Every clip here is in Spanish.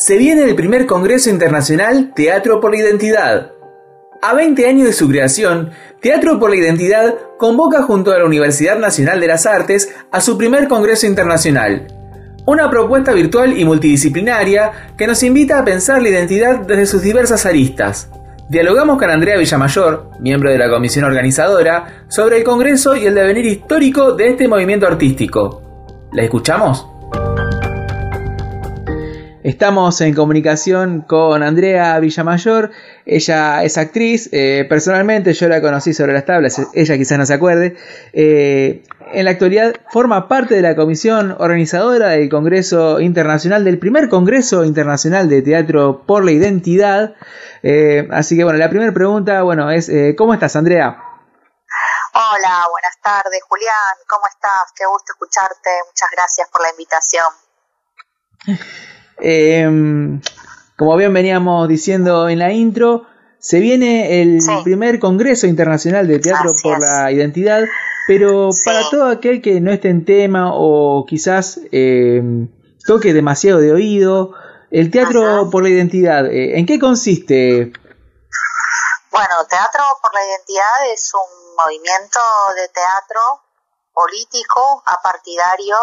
se viene el primer Congreso Internacional Teatro por la Identidad. A 20 años de su creación, Teatro por la Identidad convoca junto a la Universidad Nacional de las Artes a su primer Congreso Internacional. Una propuesta virtual y multidisciplinaria que nos invita a pensar la identidad desde sus diversas aristas. Dialogamos con Andrea Villamayor, miembro de la comisión organizadora, sobre el Congreso y el devenir histórico de este movimiento artístico. ¿La escuchamos? Estamos en comunicación con Andrea Villamayor. Ella es actriz. Eh, personalmente yo la conocí sobre las tablas. Ella quizás no se acuerde. Eh, en la actualidad forma parte de la comisión organizadora del Congreso Internacional, del primer Congreso Internacional de Teatro por la Identidad. Eh, así que bueno, la primera pregunta, bueno, es ¿cómo estás, Andrea? Hola, buenas tardes, Julián. ¿Cómo estás? Qué gusto escucharte. Muchas gracias por la invitación. Em, como bien veníamos diciendo en la intro, se viene el primer Congreso Internacional de Teatro por la Identidad, pero para todo aquel que no esté en tema o quizás em, toque demasiado de oído, el Teatro por la Identidad, eh, ¿en qué consiste? Bueno, Teatro por la Identidad es un movimiento de teatro político, apartidario,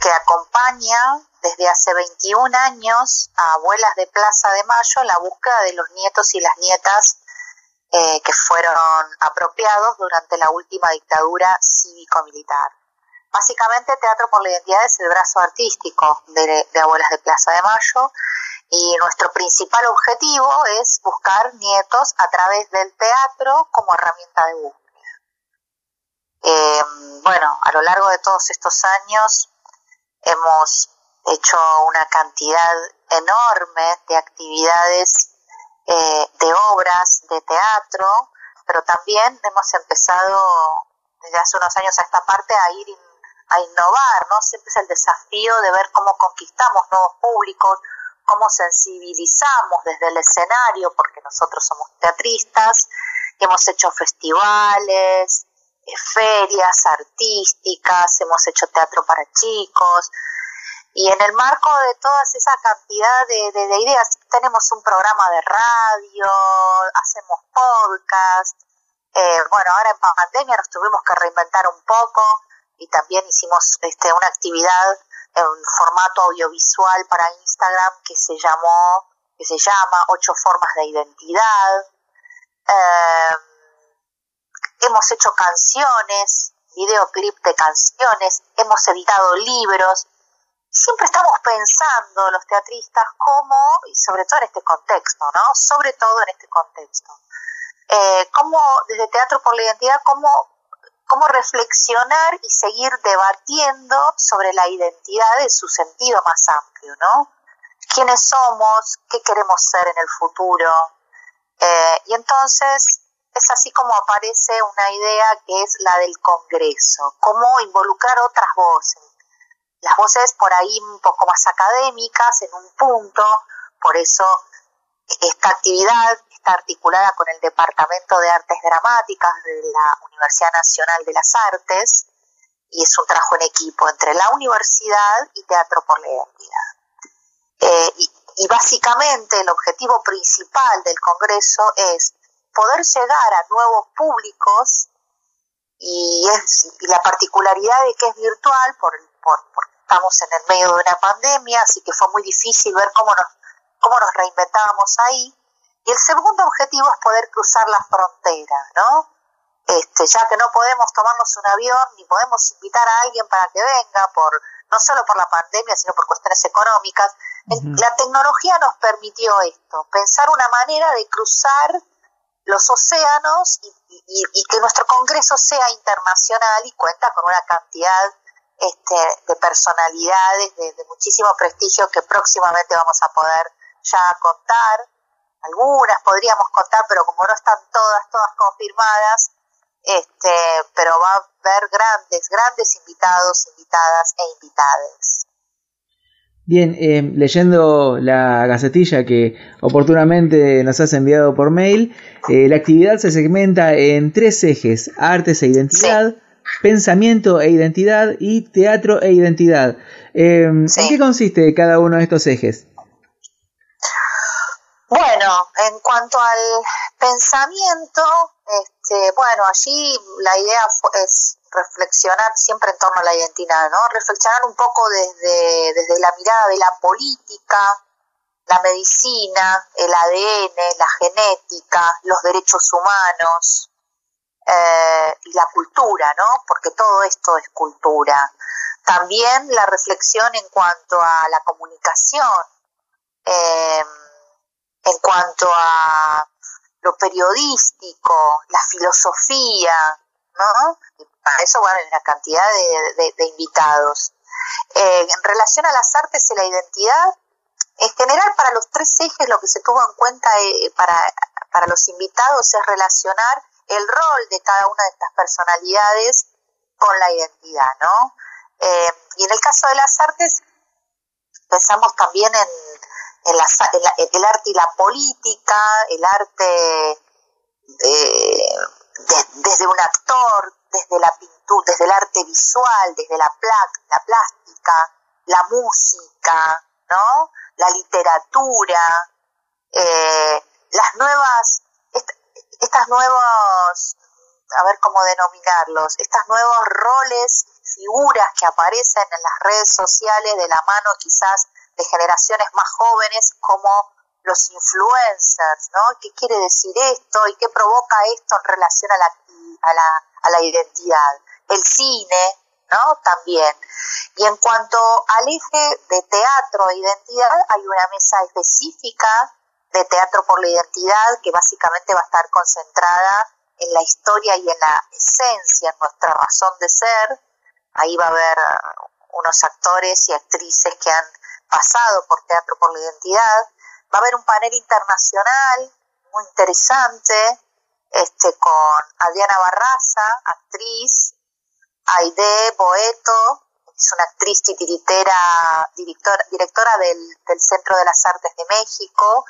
que acompaña desde hace 21 años a abuelas de Plaza de Mayo la búsqueda de los nietos y las nietas eh, que fueron apropiados durante la última dictadura cívico-militar. Básicamente Teatro por la Identidad es el brazo artístico de, Abuelas de Plaza de Mayo y nuestro principal objetivo es buscar nietos a través del teatro como herramienta de búsqueda. Eh, bueno, a lo largo de todos estos años hemos hecho una cantidad enorme de actividades, eh, de obras, de teatro, pero también hemos empezado desde hace unos años a esta parte a ir a innovar, ¿no? Siempre es el desafío de ver cómo conquistamos nuevos públicos, cómo sensibilizamos desde el escenario, porque nosotros somos teatristas, hemos hecho festivales, eh, ferias artísticas, hemos hecho teatro para chicos, y en el marco de toda esa cantidad de, ideas, tenemos un programa de radio, hacemos podcast. Eh, bueno, ahora en pandemia nos tuvimos que reinventar un poco y también hicimos este, una actividad en formato audiovisual para Instagram que se llamó, que se llama Ocho Formas de Identidad. Eh, hemos hecho canciones, videoclip de canciones, hemos editado libros siempre estamos pensando los teatristas cómo, y sobre todo en este contexto, ¿no? Sobre todo en este contexto. Eh, cómo, desde Teatro por la Identidad, cómo, cómo reflexionar y seguir debatiendo sobre la identidad en su sentido más amplio, ¿no? ¿Quiénes somos? ¿Qué queremos ser en el futuro? Eh, y entonces es así como aparece una idea que es la del Congreso, cómo involucrar otras voces, las voces por ahí un poco más académicas en un punto, por eso esta actividad está articulada con el Departamento de Artes Dramáticas de la Universidad Nacional de las Artes y es un trabajo en equipo entre la universidad y Teatro por la Identidad. Eh, y, básicamente el objetivo principal del Congreso es poder llegar a nuevos públicos y, la particularidad de que es virtual por estamos en el medio de una pandemia, así que fue muy difícil ver cómo nos, cómo nos reinventábamos ahí. Y el segundo objetivo es poder cruzar la frontera, ¿no? Este, ya que no podemos tomarnos un avión ni podemos invitar a alguien para que venga, por no solo por la pandemia, sino por cuestiones económicas, la tecnología nos permitió esto, pensar una manera de cruzar los océanos y, y que nuestro Congreso sea internacional y cuenta con una cantidad este, de personalidades de, muchísimo prestigio que próximamente vamos a poder ya contar. Algunas podríamos contar, pero como no están todas, todas confirmadas, este, pero va a haber grandes, grandes invitados, invitadas e invitades. Bien, eh, leyendo la gacetilla que oportunamente nos has enviado por mail, eh, la actividad se segmenta en tres ejes, artes e identidad, pensamiento e identidad y teatro e identidad. Em, ¿En qué consiste cada uno de estos ejes? Bueno, en cuanto al pensamiento, este, bueno, allí la idea es reflexionar siempre en torno a la identidad, ¿no? Reflexionar un poco desde, desde la mirada de la política, la medicina, el ADN, la genética, los derechos humanos eh, y la cultura, ¿no? Porque todo esto es cultura. También la reflexión en cuanto a la comunicación, eh, en cuanto a lo periodístico, la filosofía, ¿no? para eso, bueno, hay una cantidad de, invitados. Eh, en relación a las artes y la identidad, en general para los tres ejes lo que se tuvo en cuenta eh, para, para los invitados es relacionar el rol de cada una de estas personalidades con la identidad, ¿no? Eh, y en el caso de las artes, pensamos también en, el arte y la política, el arte desde un actor, desde la pintura, desde el arte visual, desde la, la plástica, la música, ¿no? La literatura, eh, las nuevas, estas nuevos, a ver cómo denominarlos, estas nuevos roles, figuras que aparecen en las redes sociales de la mano quizás de generaciones más jóvenes como los influencers, ¿no? ¿Qué quiere decir esto y qué provoca esto en relación a la, a la, a la identidad? El cine, ¿no? También. Y en cuanto al eje de teatro e identidad, hay una mesa específica de teatro por la identidad que básicamente va a estar concentrada en la historia y en la esencia, en nuestra razón de ser. Ahí va a haber unos actores y actrices que han pasado por Teatro por la Identidad. Va a haber un panel internacional muy interesante este, con Adriana Barraza, actriz, Aide Boeto, es una actriz titiritera, directora, directora del, Centro de las Artes de México,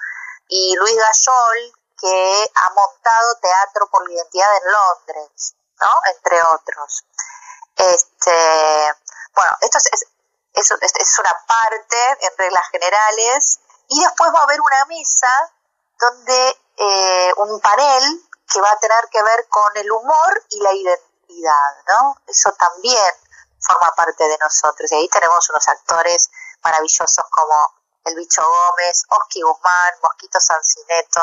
y Luis Gayol, que ha montado Teatro por la Identidad en Londres, ¿no? Entre otros. Este, bueno, esto es, es, es una parte en reglas generales, y después va a haber una mesa donde eh, un panel que va a tener que ver con el humor y la identidad, ¿no? Eso también forma parte de nosotros. Y ahí tenemos unos actores maravillosos como El Bicho Gómez, Oski Guzmán, Mosquito Sancineto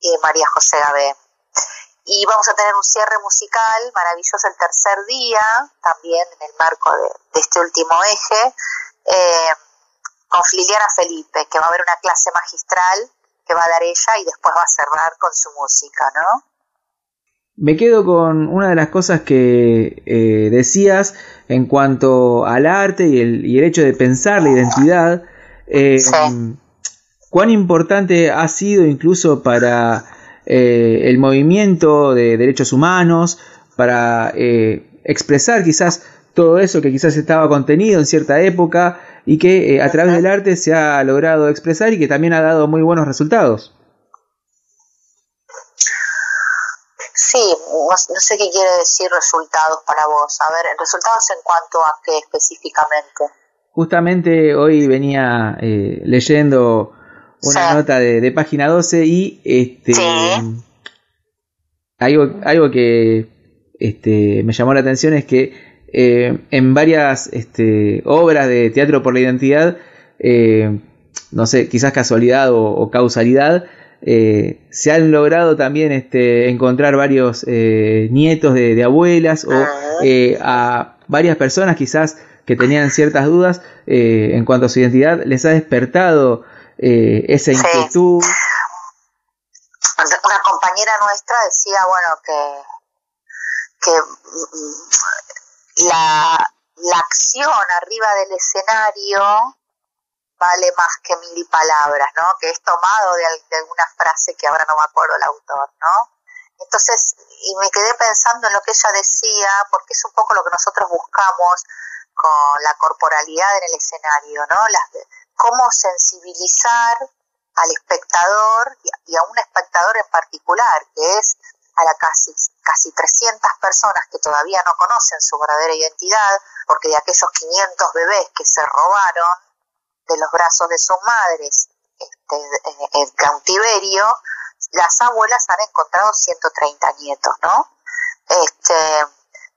y María José Gabé. Y vamos a tener un cierre musical maravilloso el tercer día, también en el marco de, este último eje, eh, con Liliana Felipe, que va a haber una clase magistral que va a dar ella y después va a cerrar con su música, ¿no? Me quedo con una de las cosas que eh, decías en cuanto al arte y el, hecho de pensar la identidad. Eh, ¿Cuán importante ha sido incluso para eh, el movimiento de derechos humanos, para expresar quizás todo eso que quizás estaba contenido en cierta época y que a través del arte se ha logrado expresar y que también ha dado muy buenos resultados? Sí, no, sé qué quiere decir resultados para vos. A ver, resultados en cuanto a qué específicamente. Justamente hoy venía eh, leyendo una nota de, página 12 y este algo, algo que este, me llamó la atención es que eh, en varias este, obras de teatro por la identidad, eh, no sé, quizás casualidad o causalidad, eh, se han logrado también este, encontrar varios nietos de, abuelas o eh, a varias personas quizás que tenían ciertas dudas en cuanto a su identidad, les ha despertado esa inquietud. Una compañera nuestra decía, bueno, que, que mm, la, la acción arriba del escenario vale más que mil palabras, ¿no? Que es tomado de, alguna frase que ahora no me acuerdo el autor, ¿no? Entonces, y me quedé pensando en lo que ella decía, porque es un poco lo que nosotros buscamos con la corporalidad en el escenario, ¿no? Las, cómo sensibilizar al espectador y a un espectador en particular, que es a la casi, casi 300 personas que todavía no conocen su verdadera identidad, porque de aquellos 500 bebés que se robaron, de los brazos de sus madres, este, en cautiverio, las abuelas han encontrado 130 nietos, ¿no? Este,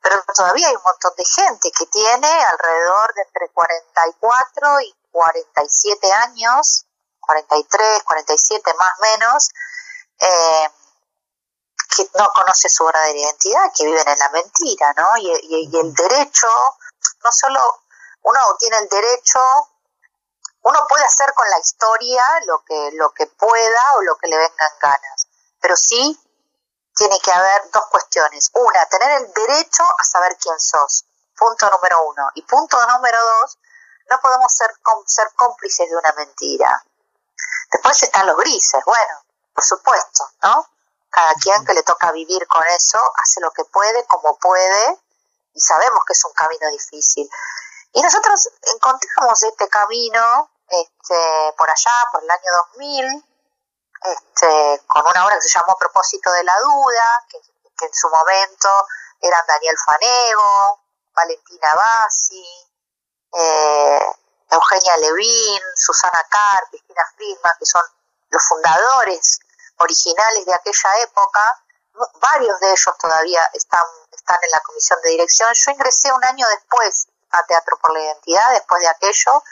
pero todavía hay un montón de gente que tiene alrededor de entre 44 y 47 años, 43, 47 más o menos, eh, que no conoce su verdadera identidad, que viven en la mentira, ¿no? Y, y, el derecho, no solo uno tiene el derecho, uno puede hacer con la historia lo que, lo que pueda o lo que le vengan ganas, pero sí tiene que haber dos cuestiones. Una, tener el derecho a saber quién sos, punto número uno. Y punto número dos, no podemos ser, ser cómplices de una mentira. Después están los grises, bueno, por supuesto, ¿no? Cada quien que le toca vivir con eso hace lo que puede, como puede, y sabemos que es un camino difícil. Y nosotros encontramos este camino este, por allá, por el año 2000, este, con una obra que se llamó Propósito de la Duda, que, en su momento eran Daniel Fanego, Valentina Bassi, eh, Eugenia Levin, Susana Carr, Cristina Friedman, que son los fundadores originales de aquella época, varios de ellos todavía están, están en la comisión de dirección. Yo ingresé un año después a Teatro por la Identidad, después de aquello,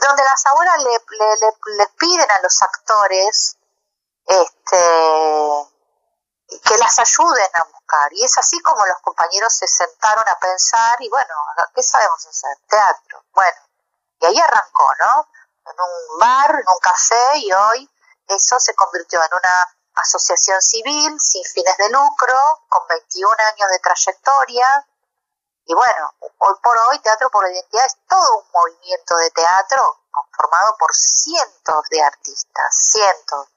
donde las abuelas le, le, piden a los actores este, que las ayuden a buscar. Y es así como los compañeros se sentaron a pensar y bueno, ¿qué sabemos hacer? Teatro. Bueno, y ahí arrancó, ¿no? En un bar, en un café y hoy eso se convirtió en una asociación civil sin fines de lucro, con 21 años de trayectoria. Y bueno, hoy por hoy Teatro por la Identidad es todo un movimiento de teatro conformado por cientos de artistas, cientos.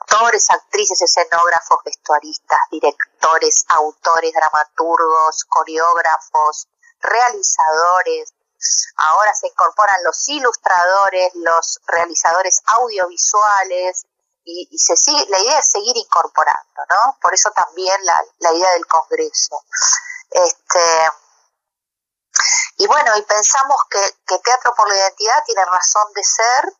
Actores, actrices, escenógrafos, vestuaristas, directores, autores, dramaturgos, coreógrafos, realizadores, Ahora se incorporan los ilustradores, los realizadores audiovisuales y, se sigue, la idea es seguir incorporando, ¿no? Por eso también la, idea del Congreso. Este, y bueno, y pensamos que, Teatro por la Identidad tiene razón de ser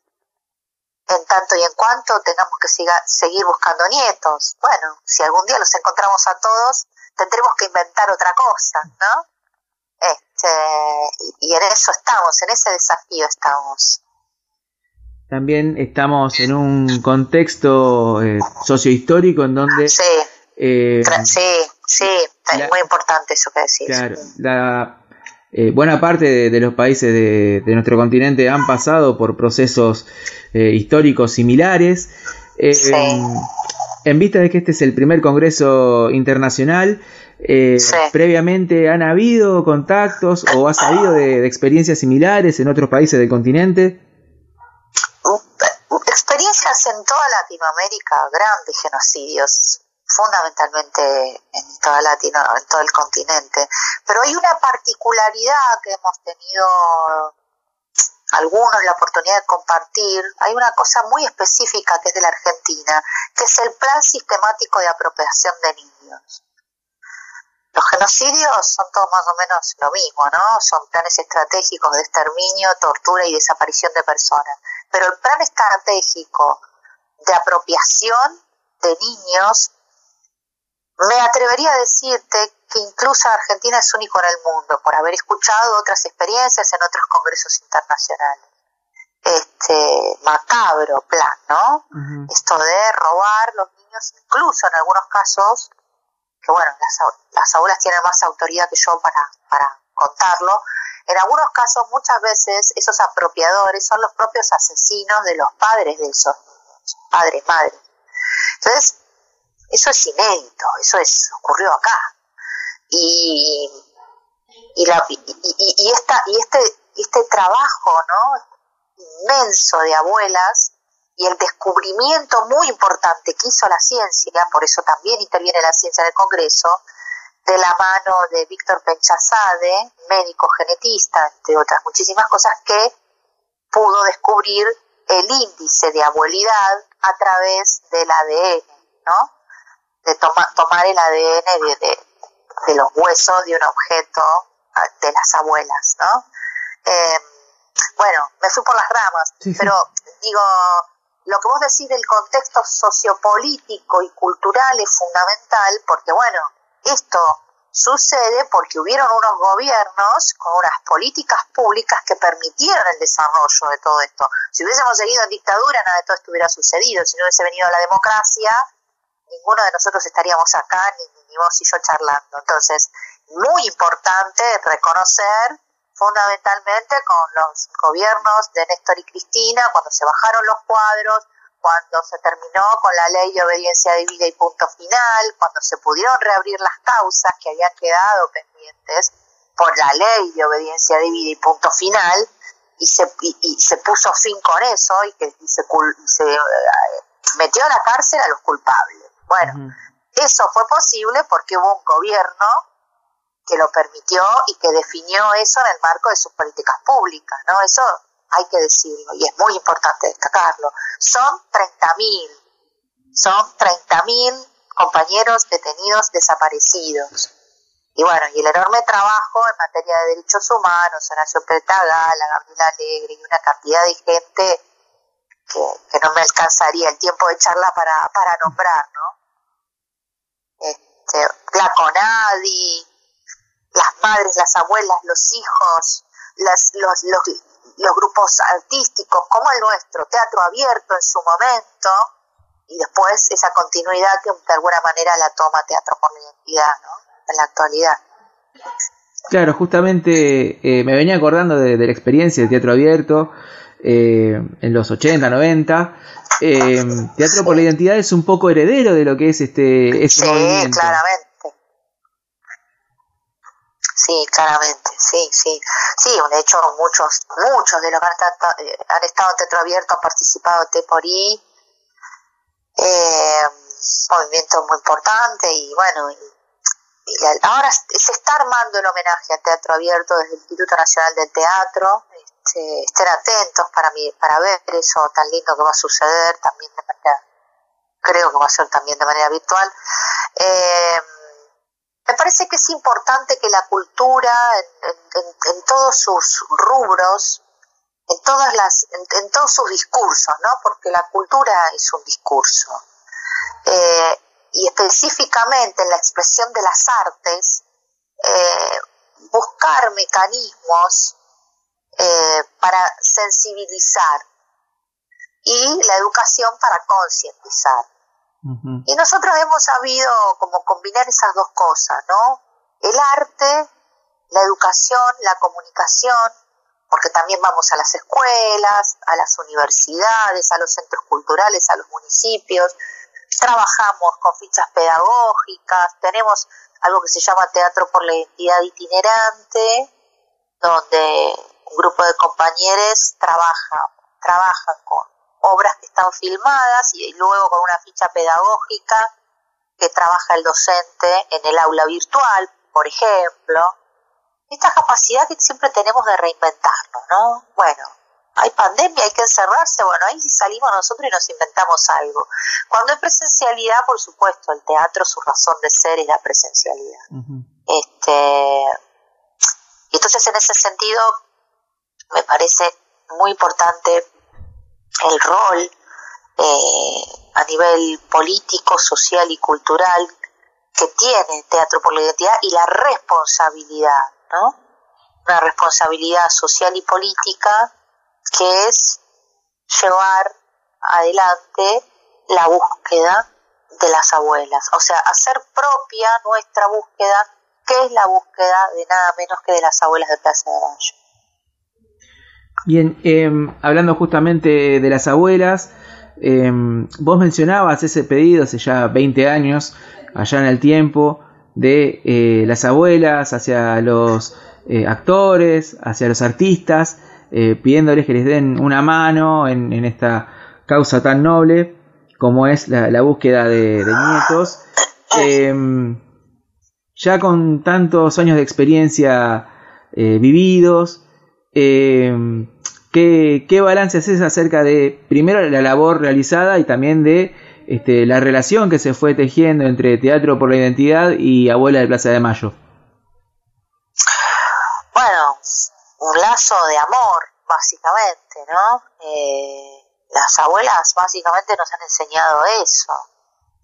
en tanto y en cuanto tengamos que seguir buscando nietos. Bueno, si algún día los encontramos a todos, tendremos que inventar otra cosa, ¿no? Este, y en eso estamos, en ese desafío estamos. También estamos en un contexto eh, sociohistórico en donde... Sí, eh, sí, sí, es muy importante eso que decís. Claro, la, eh, buena parte de, los países de, nuestro continente han pasado por procesos eh, históricos similares. Sí. En vista de que este es el primer Congreso Internacional, eh, ¿Previamente han habido contactos o ha sabido de, experiencias similares en otros países del continente? Experiencias en toda Latinoamérica, grandes genocidios, fundamentalmente en toda Latino, en todo el continente. Pero hay una particularidad que hemos tenido algunos la oportunidad de compartir, hay una cosa muy específica que es de la Argentina, que es el plan sistemático de apropiación de niños. Los genocidios son todos más o menos lo mismo, ¿no? Son planes estratégicos de exterminio, tortura y desaparición de personas. Pero el plan estratégico de apropiación de niños, me atrevería a decirte que incluso Argentina es único en el mundo por haber escuchado otras experiencias en otros congresos internacionales. Este macabro plan, ¿no? Esto de robar los niños, incluso en algunos casos que bueno, las, las aulas tienen más autoridad que yo para, para contarlo, en algunos casos muchas veces esos apropiadores son los propios asesinos de los padres de esos niños, padres, madres. Entonces, eso es inédito, eso es, ocurrió acá. Y, y, la, y, y, esta, y este, este trabajo ¿no? inmenso de abuelas y el descubrimiento muy importante que hizo la ciencia, por eso también interviene la ciencia en el Congreso, de la mano de Víctor Penchazade, médico genetista, entre otras muchísimas cosas, que pudo descubrir el índice de abuelidad a través del ADN, ¿no? De tomar el ADN de, de, los huesos de un objeto ah, de las abuelas, ¿no? Em, bueno, me fui por las ramas, pero digo, lo que vos decís del contexto sociopolítico y cultural es fundamental porque, bueno, esto sucede porque hubieron unos gobiernos con unas políticas públicas que permitieron el desarrollo de todo esto. Si hubiésemos seguido en dictadura, nada de todo esto hubiera sucedido. Si no hubiese venido la democracia, ninguno de nosotros estaríamos acá, ni, ni vos y yo charlando. Entonces, muy importante reconocer fundamentalmente con los gobiernos de Néstor y Cristina, cuando se bajaron los cuadros, cuando se terminó con la ley de obediencia debida y punto final, cuando se pudieron reabrir las causas que habían quedado pendientes por la ley de obediencia debida y punto final, y se, y, se puso fin con eso y que se, se eh, metió a la cárcel a los culpables. Bueno, eso fue posible porque hubo un gobierno que lo permitió y que definió eso en el marco de sus políticas públicas, ¿no? Eso hay que decirlo y es muy importante destacarlo. Son 30.000, son 30.000 compañeros detenidos desaparecidos. Y bueno, y el enorme trabajo en materia de derechos humanos, Horacio Petagala, Gabriela Alegre y una cantidad de gente que, no me alcanzaría el tiempo de charla para, para nombrar, ¿no? Este, la CONADI, las madres, las abuelas, los hijos, las, los, los, grupos artísticos como el nuestro, teatro abierto en su momento, y después esa continuidad que de alguna manera la toma Teatro la Identidad, ¿no? En la actualidad. Claro, justamente eh, me venía acordando de, la experiencia de Teatro Abierto eh, en los 80, 90. Eh, teatro por la Identidad es un poco heredero de lo que es este, este sí, claramente. Sí, claramente, sí, sí. Sí, de hecho muchos, muchos de los que han estado, en Teatro Abierto han participado en Teporí, eh, movimiento muy importante y bueno, ahora se está armando el homenaje a Teatro Abierto desde el Instituto Nacional del Teatro, este, estén atentos para, mi, para ver eso tan lindo que va a suceder también de manera, creo que va a ser también de manera virtual. Eh, me parece que es importante que la cultura, en, todos sus rubros, en todas las, en, todos sus discursos, ¿no? Porque la cultura es un discurso. Eh, y específicamente en la expresión de las artes, eh, buscar mecanismos sensibilizar y la educación para concientizar. Y nosotros hemos sabido como combinar esas dos cosas, ¿no? El arte, la educación, la comunicación, porque también vamos a las escuelas, a las universidades, a los centros culturales, a los municipios, trabajamos con fichas pedagógicas, tenemos algo que se llama Teatro por la Identidad Itinerante, donde un grupo de compañeros trabaja, trabajan con obras que están filmadas y luego con una ficha pedagógica que trabaja el docente en el aula virtual, por ejemplo. Esta capacidad que siempre tenemos de reinventarnos, ¿no? Bueno, hay pandemia, hay que encerrarse, bueno, ahí sí salimos nosotros y nos inventamos algo. Cuando hay presencialidad, por supuesto, el teatro, su razón de ser es la presencialidad. Este, entonces, en ese sentido, me parece muy importante el rol eh, a nivel político, social y cultural que tiene Teatro por la Identidad y la responsabilidad, ¿no? Una responsabilidad social y política que es llevar adelante la búsqueda de las abuelas, o sea, hacer propia nuestra búsqueda, que es la búsqueda de nada menos que de las abuelas de Plaza de Mayo. Bien, em, hablando justamente de las abuelas, em, vos mencionabas ese pedido hace ya 20 años, allá en el tiempo, de eh, las abuelas hacia los eh, actores, hacia los artistas, eh, pidiéndoles que les den una mano en, esta causa tan noble como es la, búsqueda de, de nietos. Em, ya con tantos años de experiencia vividos, eh, ¿qué, ¿qué, balance haces acerca de, primero, la labor realizada y también de este, la relación que se fue tejiendo entre Teatro por la Identidad y Abuela de Plaza de Mayo? Bueno, un lazo de amor, básicamente, ¿no? Eh, las abuelas básicamente nos han enseñado eso,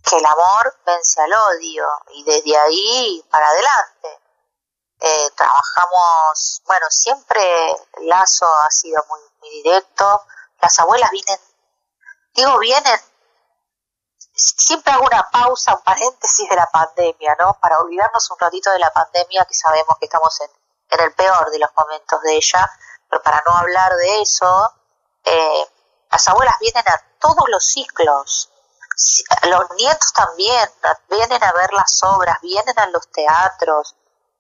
que el amor vence al odio y desde ahí para adelante. Eh, trabajamos, bueno, siempre lazo ha sido muy, muy directo, las abuelas vienen, digo vienen, siempre hago una pausa, un paréntesis de la pandemia, ¿no? Para olvidarnos un ratito de la pandemia, que sabemos que estamos en, en el peor de los momentos de ella, pero para no hablar de eso, eh, las abuelas vienen a todos los ciclos, los nietos también vienen a ver las obras, vienen a los teatros,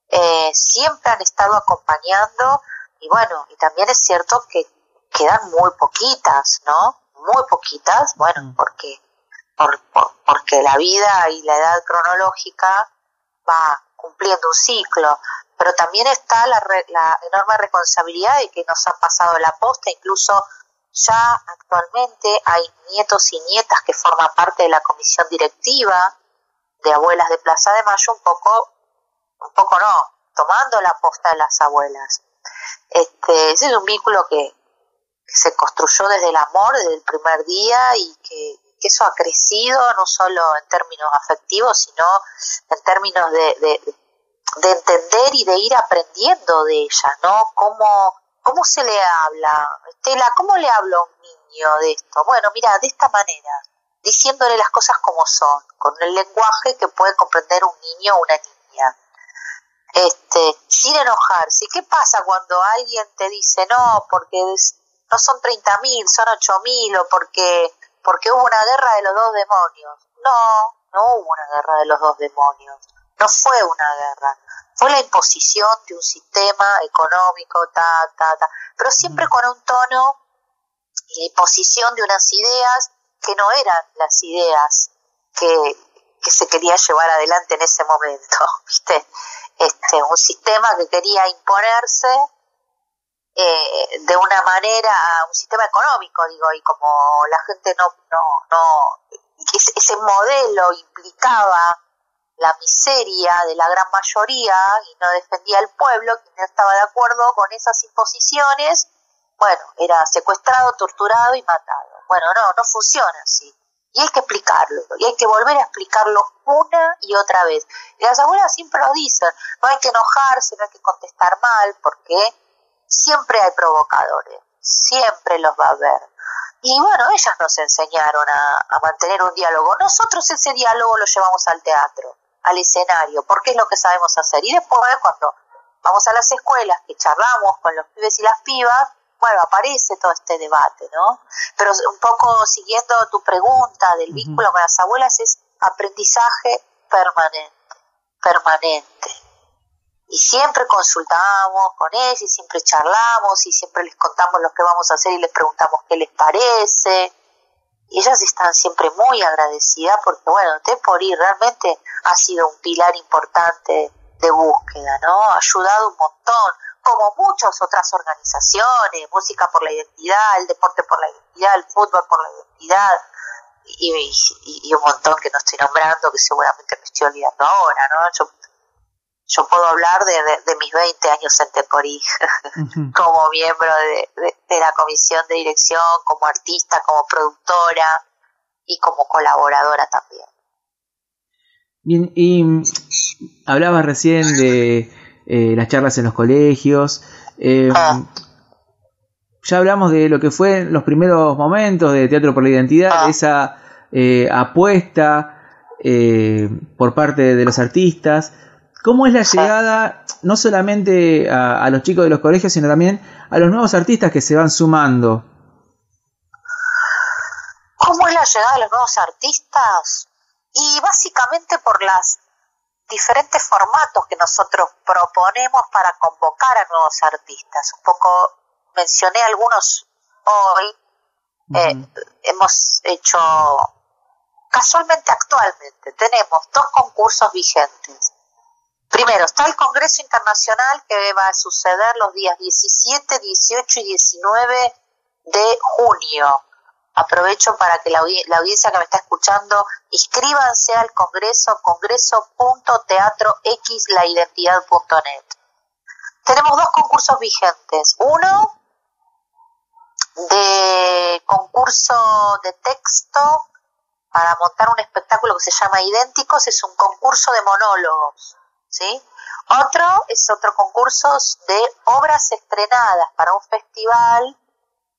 eh, siempre han estado acompañando y bueno, y también es cierto que quedan muy poquitas, ¿no? Muy poquitas, bueno, mm. porque por, porque la vida y la edad cronológica va cumpliendo un ciclo, pero también está la, la enorme responsabilidad de que nos han pasado la posta, incluso ya actualmente hay nietos y nietas que forman parte de la comisión directiva de Abuelas de Plaza de Mayo, un poco, un poco no, tomando la posta de las abuelas. Este, ese es un vínculo que, se construyó desde el amor, desde el primer día y que, eso ha crecido no solo en términos afectivos, sino en términos de, de, de entender y de ir aprendiendo de ella, ¿no? Cómo ¿Cómo se le habla? Estela, ¿cómo le hablo a un niño de esto? Bueno, mira, de esta manera, diciéndole las cosas como son, con el lenguaje que puede comprender un niño o una niña. Este, sin enojarse. ¿Qué pasa cuando alguien te dice no, porque no son 30.000, son 8.000 o porque, porque hubo una guerra de los dos demonios? No, no hubo una guerra de los dos demonios. No fue una guerra fue la imposición de un sistema económico, ta, ta, ta, pero siempre con un tono y la imposición de unas ideas que no eran las ideas que, que se quería llevar adelante en ese momento, ¿viste? Este, un sistema que quería imponerse eh, de una manera, un sistema económico, digo, y como la gente no, no, no, ese modelo implicaba la miseria de la gran mayoría y no defendía al pueblo, quien no estaba de acuerdo con esas imposiciones, bueno, era secuestrado, torturado y matado. Bueno, no, no funciona así. Y hay que explicarlo, y hay que volver a explicarlo una y otra vez. Y las abuelas siempre lo dicen, no hay que enojarse, no hay que contestar mal, porque siempre hay provocadores, siempre los va a haber. Y bueno, ellas nos enseñaron a, a mantener un diálogo. Nosotros ese diálogo lo llevamos al teatro al escenario, porque es lo que sabemos hacer. Y después, cuando vamos a las escuelas, que charlamos con los pibes y las pibas, bueno, aparece todo este debate, ¿no? Pero un poco siguiendo tu pregunta del vínculo con las abuelas, es aprendizaje permanente, permanente. Y siempre consultamos con ellas, y siempre charlamos, y siempre les contamos lo que vamos a hacer y les preguntamos qué les parece y ellas están siempre muy agradecidas porque, bueno, ir realmente ha sido un pilar importante de búsqueda, ¿no? Ha ayudado un montón, como muchas otras organizaciones, Música por la Identidad, el Deporte por la Identidad, el Fútbol por la Identidad, y, y, un montón que no estoy nombrando, que seguramente me estoy olvidando ahora, ¿no? Yo yo puedo hablar de, mis 20 años en Teporí, como miembro de, la comisión de dirección, como artista, como productora y como colaboradora también. Bien, y mm, hablabas recién de eh, las charlas en los colegios. Eh, ah. Ya hablamos de lo que fue los primeros momentos de Teatro por la Identidad, ah. esa eh, apuesta por parte de los artistas. ¿Cómo es la llegada no solamente a, los chicos de los colegios, sino también a los nuevos artistas que se van sumando? ¿Cómo es la llegada de los nuevos artistas? Y básicamente por los diferentes formatos que nosotros proponemos para convocar a nuevos artistas. Un poco mencioné algunos hoy. Eh, hemos hecho, casualmente actualmente, tenemos dos concursos vigentes Primero, está el Congreso Internacional que va a suceder los días 17, 18 y 19 de junio. Aprovecho para que la, audiencia que me está escuchando inscríbanse al Congreso, congreso.teatroxlaidentidad.net. Tenemos dos concursos vigentes. Uno de concurso de texto para montar un espectáculo que se llama Idénticos, es un concurso de monólogos, ¿sí? Otro es otro concurso de obras estrenadas para un festival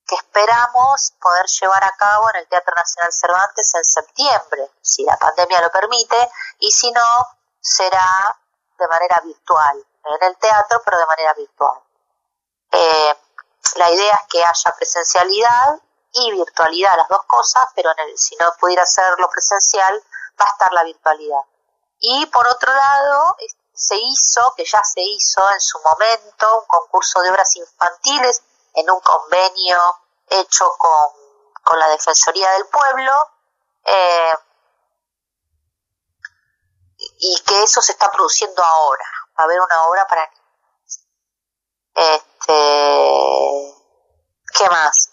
que esperamos poder llevar a cabo en el Teatro Nacional Cervantes en septiembre, si la pandemia lo permite, y si no, será de manera virtual, en el teatro, pero de manera virtual. Eh, la idea es que haya presencialidad y virtualidad, las dos cosas, pero en el, si no pudiera hacerlo presencial, va a estar la virtualidad. Y por otro lado, se hizo, que ya se hizo en su momento, un concurso de obras infantiles en un convenio hecho con, con la Defensoría del Pueblo, eh, y que eso se está produciendo ahora. Va a haber una obra para. Este, ¿Qué más?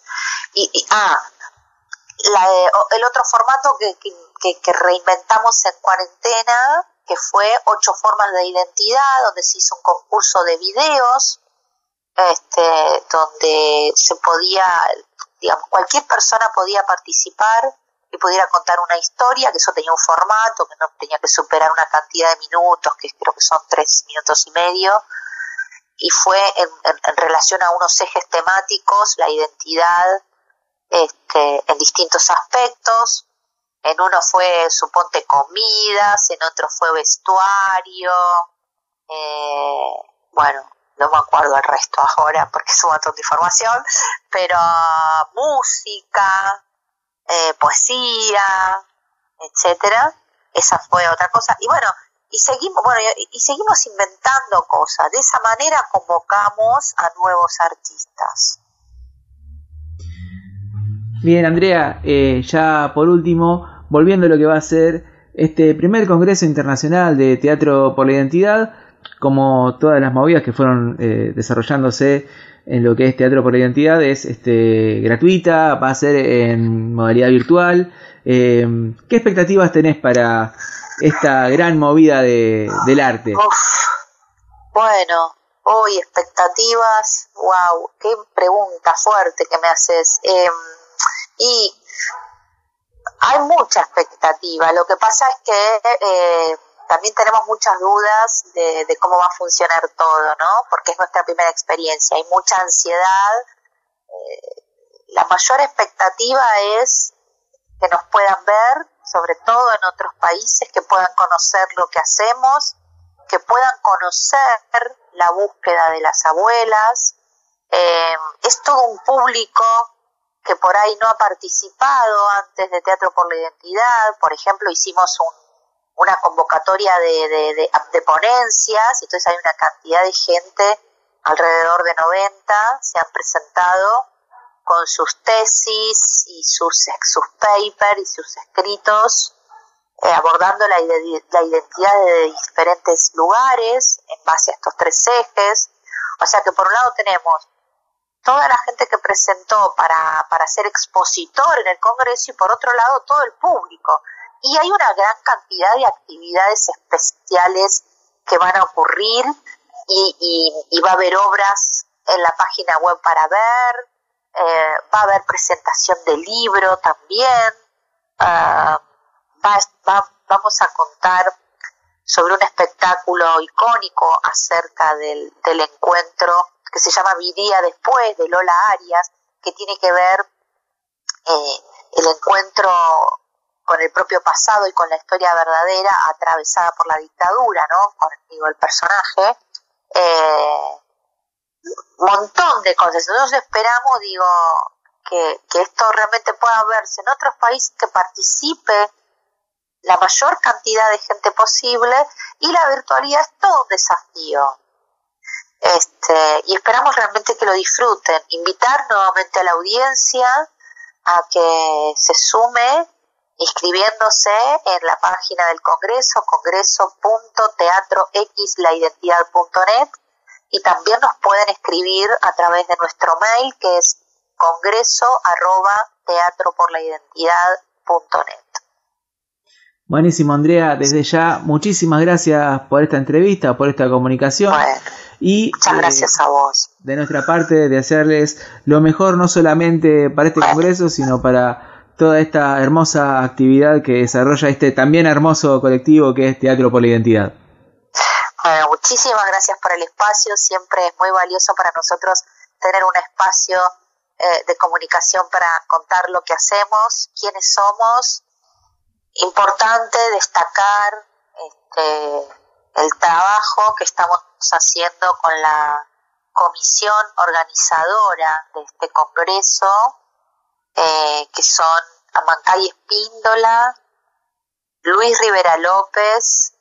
Y, ah, la el otro formato que, que, que, reinventamos en cuarentena, que fue ocho formas de identidad, donde se hizo un concurso de videos, este, donde se podía, digamos, cualquier persona podía participar y pudiera contar una historia, que eso tenía un formato, que no tenía que superar una cantidad de minutos, que creo que son tres minutos y medio, y fue en, relación a unos ejes temáticos, la identidad este, en distintos aspectos. En uno fue, suponte, comidas, en otro fue vestuario, eh, bueno, no me acuerdo el resto ahora porque es un montón de información, pero música, eh, poesía, etcétera. Esa fue otra cosa. Y bueno, y seguimos, bueno, y, seguimos inventando cosas. De esa manera convocamos a nuevos artistas. Bien, Andrea, eh, ya por último, volviendo a lo que va a ser este primer Congreso Internacional de Teatro por la Identidad, como todas las movidas que fueron eh, desarrollándose en lo que es Teatro por la Identidad, es este, gratuita, va a ser en modalidad virtual. Eh, ¿Qué expectativas tenés para esta gran movida de, del arte? bueno, hoy expectativas, wow, qué pregunta fuerte que me haces. Em, y hay mucha expectativa, lo que pasa es que eh, también tenemos muchas dudas de, cómo va a funcionar todo, ¿no? Porque es nuestra primera experiencia, hay mucha ansiedad. Eh, la mayor expectativa es que nos puedan ver, sobre todo en otros países, que puedan conocer lo que hacemos, que puedan conocer la búsqueda de las abuelas. Eh, es todo un público que por ahí no ha participado antes de Teatro por la Identidad. Por ejemplo, hicimos un una convocatoria de, de, de, ponencias, entonces hay una cantidad de gente, alrededor de 90, se han presentado con sus tesis y sus, sus papers y sus escritos, eh, abordando la, la identidad de diferentes lugares en base a estos tres ejes. O sea que por un lado tenemos toda la gente que presentó para, para ser expositor en el Congreso y por otro lado todo el público y hay una gran cantidad de actividades especiales que van a ocurrir y, va a haber obras en la página web para ver, eh, va a haber presentación de libro también, ah, vamos a contar sobre un espectáculo icónico acerca del, encuentro que se llama Vivía después de Lola Arias, que tiene que ver eh, el encuentro con el propio pasado y con la historia verdadera atravesada por la dictadura, ¿no? Con digo, el personaje. Eh, montón de cosas. Nosotros esperamos, digo, que, que esto realmente pueda verse en otros países, que participe la mayor cantidad de gente posible y la virtualidad es todo un desafío. Este, y esperamos realmente que lo disfruten. Invitar nuevamente a la audiencia a que se sume inscribiéndose en la página del Congreso, congreso.teatroxlaidentidad.net y también nos pueden escribir a través de nuestro mail que es congreso Buenísimo, Andrea. Desde ya, muchísimas gracias por esta entrevista, por esta comunicación. y, muchas gracias a vos. De nuestra parte, de hacerles lo mejor, no solamente para este congreso, sino para toda esta hermosa actividad que desarrolla este también hermoso colectivo que es Teatro por la Identidad. Bueno, muchísimas gracias por el espacio. Siempre es muy valioso para nosotros tener un espacio eh, de comunicación para contar lo que hacemos, quiénes somos Importante destacar este, el trabajo que estamos haciendo con la comisión organizadora de este congreso, eh, que son Amancay Espíndola, Luis Rivera López,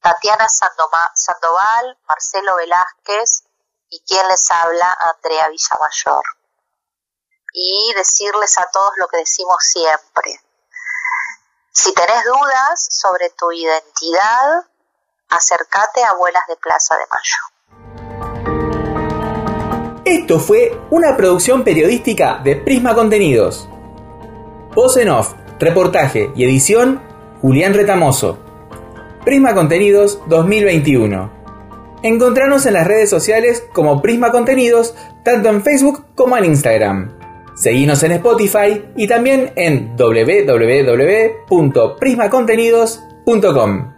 Tatiana Sandoval, Marcelo Velázquez y quien les habla, Andrea Villamayor. Y decirles a todos lo que decimos siempre. Si tenés dudas sobre tu identidad, acércate a Abuelas de Plaza de Mayo. Esto fue una producción periodística de Prisma Contenidos. Voz en off, reportaje y edición, Julián Retamoso. Prisma Contenidos 2021. Encontrarnos en las redes sociales como Prisma Contenidos, tanto en Facebook como en Instagram. Seguinos en Spotify y también en www.prismacontenidos.com.